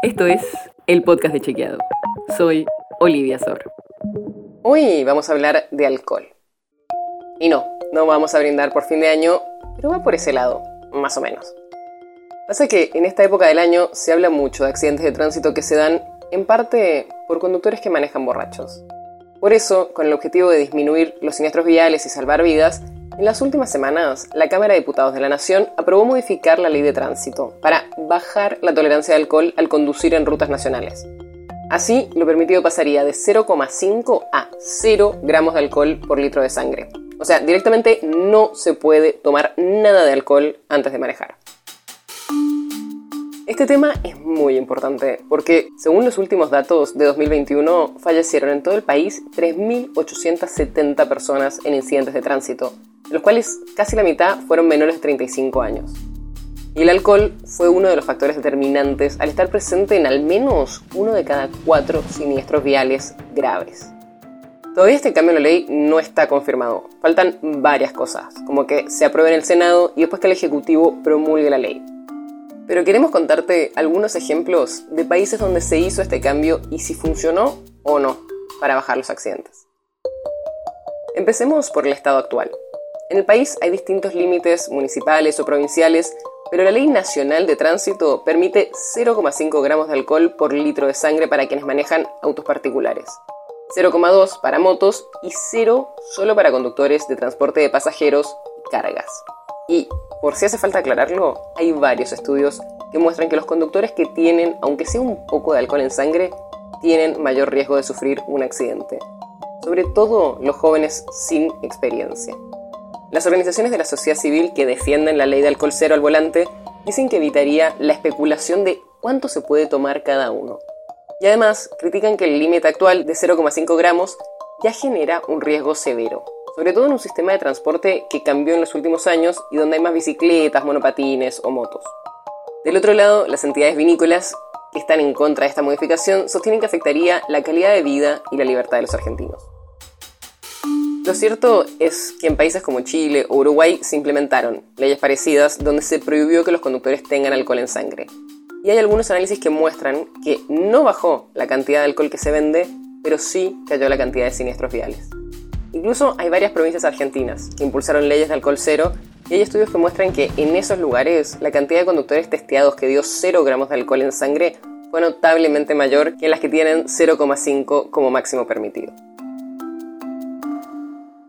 Esto es el podcast de Chequeado. Soy Olivia Sor. Hoy vamos a hablar de alcohol. Y no, no vamos a brindar por fin de año, pero va por ese lado, más o menos. Pasa que en esta época del año se habla mucho de accidentes de tránsito que se dan en parte por conductores que manejan borrachos. Por eso, con el objetivo de disminuir los siniestros viales y salvar vidas, en las últimas semanas, la Cámara de Diputados de la Nación aprobó modificar la ley de tránsito para bajar la tolerancia de alcohol al conducir en rutas nacionales. Así, lo permitido pasaría de 0,5 a 0 gramos de alcohol por litro de sangre. O sea, directamente no se puede tomar nada de alcohol antes de manejar. Este tema es muy importante porque, según los últimos datos de 2021, fallecieron en todo el país 3.870 personas en incidentes de tránsito, de los cuales casi la mitad fueron menores de 35 años. Y el alcohol fue uno de los factores determinantes al estar presente en al menos uno de cada cuatro siniestros viales graves. Todavía este cambio en la ley no está confirmado. Faltan varias cosas, como que se apruebe en el Senado y después que el Ejecutivo promulgue la ley. Pero queremos contarte algunos ejemplos de países donde se hizo este cambio y si funcionó o no para bajar los accidentes. Empecemos por el estado actual. En el país hay distintos límites municipales o provinciales, pero la Ley Nacional de Tránsito permite 0,5 gramos de alcohol por litro de sangre para quienes manejan autos particulares, 0,2 para motos y 0 solo para conductores de transporte de pasajeros y cargas. Y por si hace falta aclararlo, hay varios estudios que muestran que los conductores que tienen, aunque sea un poco de alcohol en sangre, tienen mayor riesgo de sufrir un accidente. Sobre todo los jóvenes sin experiencia. Las organizaciones de la sociedad civil que defienden la ley de alcohol cero al volante dicen que evitaría la especulación de cuánto se puede tomar cada uno. Y además critican que el límite actual de 0,5 gramos ya genera un riesgo severo, sobre todo en un sistema de transporte que cambió en los últimos años y donde hay más bicicletas, monopatines o motos. Del otro lado, las entidades vinícolas que están en contra de esta modificación sostienen que afectaría la calidad de vida y la libertad de los argentinos. Lo cierto es que en países como Chile o Uruguay se implementaron leyes parecidas donde se prohibió que los conductores tengan alcohol en sangre. Y hay algunos análisis que muestran que no bajó la cantidad de alcohol que se vende, pero sí cayó la cantidad de siniestros viales. Incluso hay varias provincias argentinas que impulsaron leyes de alcohol cero y hay estudios que muestran que en esos lugares la cantidad de conductores testeados que dio 0 gramos de alcohol en sangre fue notablemente mayor que las que tienen 0,5 como máximo permitido.